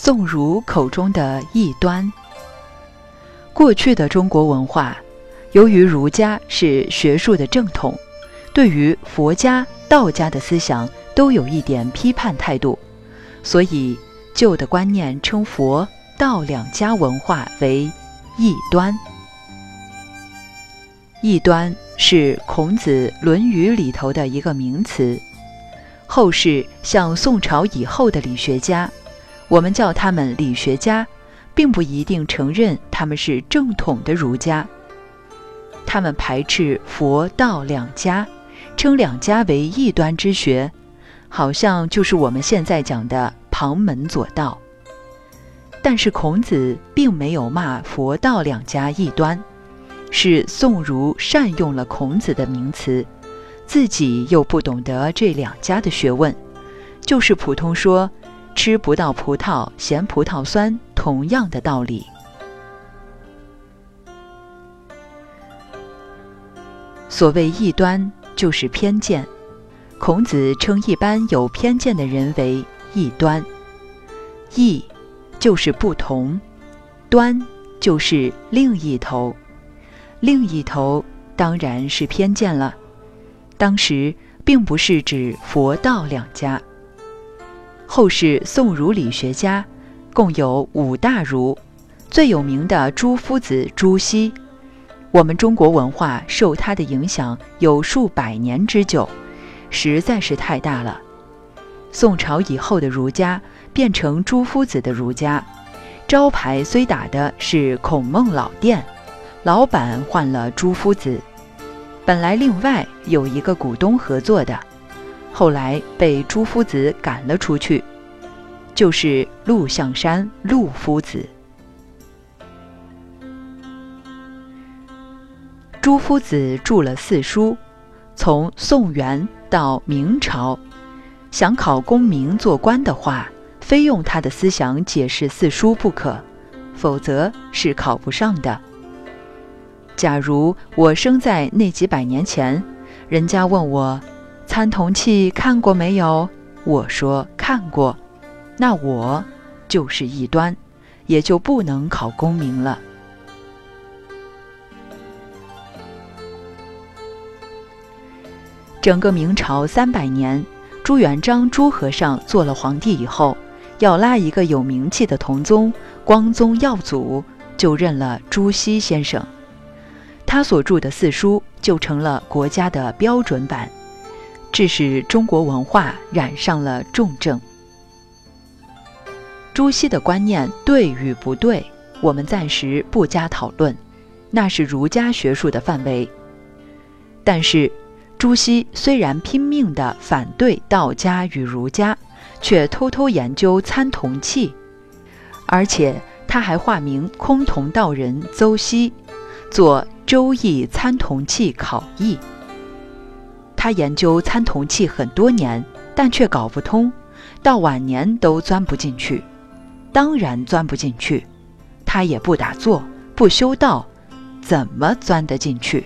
宋儒口中的异端。过去的中国文化，由于儒家是学术的正统，对于佛家、道家的思想都有一点批判态度，所以旧的观念称佛道两家文化为异端。异端是孔子《论语》里头的一个名词，后世像宋朝以后的理学家，我们叫他们理学家。并不一定承认他们是正统的儒家，他们排斥佛道两家，称两家为异端之学，好像就是我们现在讲的旁门左道。但是孔子并没有骂佛道两家异端，是宋儒善用了孔子的名词，自己又不懂得这两家的学问，就是普通说。吃不到葡萄嫌葡萄酸，同样的道理。所谓异端，就是偏见。孔子称一般有偏见的人为异端。异就是不同，端就是另一头，另一头当然是偏见了。当时并不是指佛道两家。后世宋儒理学家共有五大儒，最有名的朱夫子朱熹，我们中国文化受他的影响有数百年之久，实在是太大了。宋朝以后的儒家变成朱夫子的儒家，招牌虽打的是孔孟老店，老板换了朱夫子，本来另外有一个股东合作的。后来被朱夫子赶了出去，就是陆象山陆夫子。朱夫子著了四书，从宋元到明朝，想考功名做官的话，非用他的思想解释四书不可，否则是考不上的。假如我生在那几百年前，人家问我。参同契看过没有？我说看过，那我就是异端，也就不能考功名了。整个明朝三百年，朱元璋朱和尚做了皇帝以后，要拉一个有名气的同宗，光宗耀祖，就认了朱熹先生，他所著的四书就成了国家的标准版。致使中国文化染上了重症。朱熹的观念对与不对，我们暂时不加讨论，那是儒家学术的范围。但是，朱熹虽然拼命地反对道家与儒家，却偷偷研究参同契，而且他还化名崆峒道人邹熹，做《周易参同契考异》。他研究参同器很多年，但却搞不通，到晚年都钻不进去。当然钻不进去，他也不打坐，不修道，怎么钻得进去？